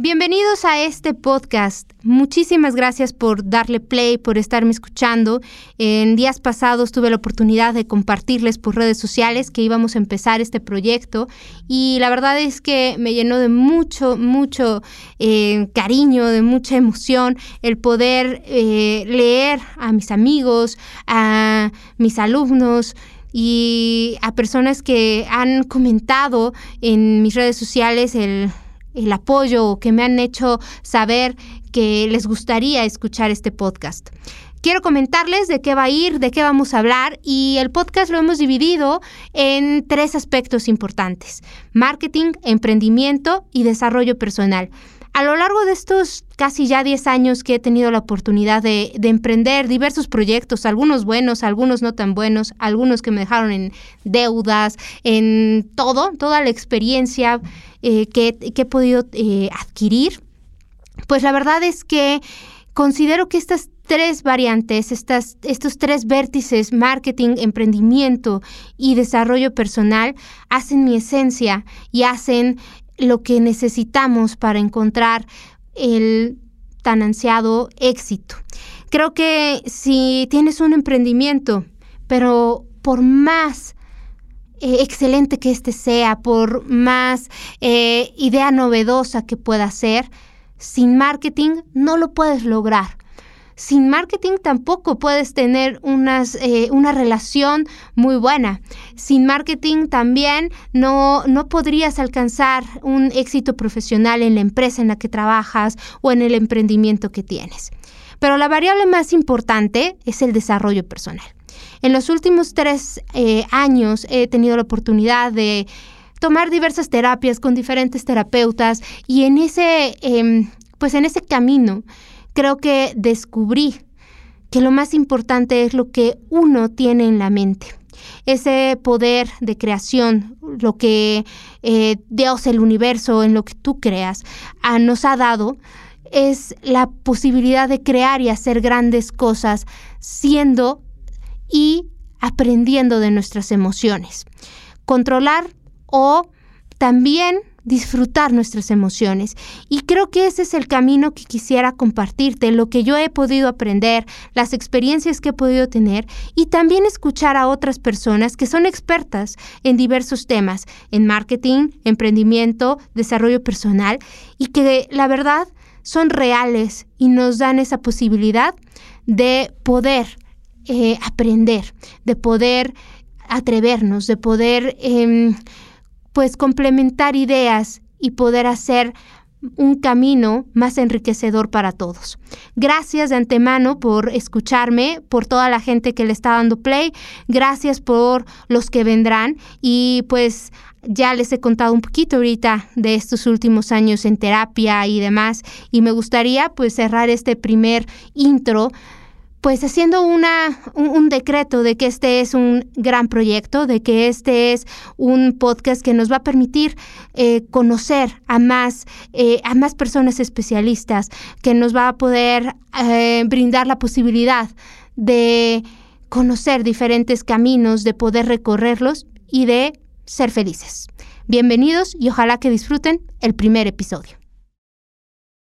Bienvenidos a este podcast. Muchísimas gracias por darle play, por estarme escuchando. En días pasados tuve la oportunidad de compartirles por redes sociales que íbamos a empezar este proyecto y la verdad es que me llenó de mucho, mucho eh, cariño, de mucha emoción el poder eh, leer a mis amigos, a mis alumnos y a personas que han comentado en mis redes sociales el el apoyo que me han hecho saber que les gustaría escuchar este podcast. Quiero comentarles de qué va a ir, de qué vamos a hablar y el podcast lo hemos dividido en tres aspectos importantes, marketing, emprendimiento y desarrollo personal. A lo largo de estos casi ya 10 años que he tenido la oportunidad de, emprender diversos proyectos, algunos buenos, algunos no tan buenos, algunos que me dejaron en deudas, en todo, toda la experiencia eh, que, he podido eh, adquirir, pues la verdad es que considero que estas tres variantes, estas, estos tres vértices, marketing, emprendimiento y desarrollo personal, hacen mi esencia y hacen lo que necesitamos para encontrar el tan ansiado éxito. Creo que si tienes un emprendimiento, pero por más eh, excelente que éste sea, por más eh, idea novedosa que pueda ser, sin marketing no lo puedes lograr sin marketing tampoco puedes tener unas, eh, una relación muy buena. Sin marketing también no, no podrías alcanzar un éxito profesional en la empresa en la que trabajas o en el emprendimiento que tienes. Pero la variable más importante es el desarrollo personal. En los últimos tres eh, años he tenido la oportunidad de tomar diversas terapias con diferentes terapeutas y en ese, em, pues en ese camino creo que descubrí que lo más importante es lo que uno tiene en la mente. Ese poder de creación, lo que eh, Dios, el universo, en lo que tú creas, nos ha dado, es la posibilidad de crear y hacer grandes cosas siendo y aprendiendo de nuestras emociones. Controlar o también disfrutar nuestras emociones. Y creo que ese es el camino que quisiera compartirte, lo que yo he podido aprender, las experiencias que he podido tener y también escuchar a otras personas que son expertas en diversos temas, en marketing, emprendimiento, desarrollo personal y que la verdad son reales y nos dan esa posibilidad de poder eh, aprender, de poder atrevernos, de poder... Em, pues complementar ideas y poder hacer un camino más enriquecedor para todos. Gracias de antemano por escucharme, por toda la gente que le está dando play, gracias por los que vendrán. Y pues ya les he contado un poquito ahorita de estos últimos años en terapia y demás. Y me gustaría pues cerrar este primer intro pues haciendo una, un, decreto de que este es un gran proyecto, de que este es un podcast que nos va a permitir eh, conocer a más, eh, a más personas especialistas, que nos va a poder eh, brindar la posibilidad de conocer diferentes caminos, de poder recorrerlos y de ser felices. Bienvenidos y ojalá que disfruten el primer episodio.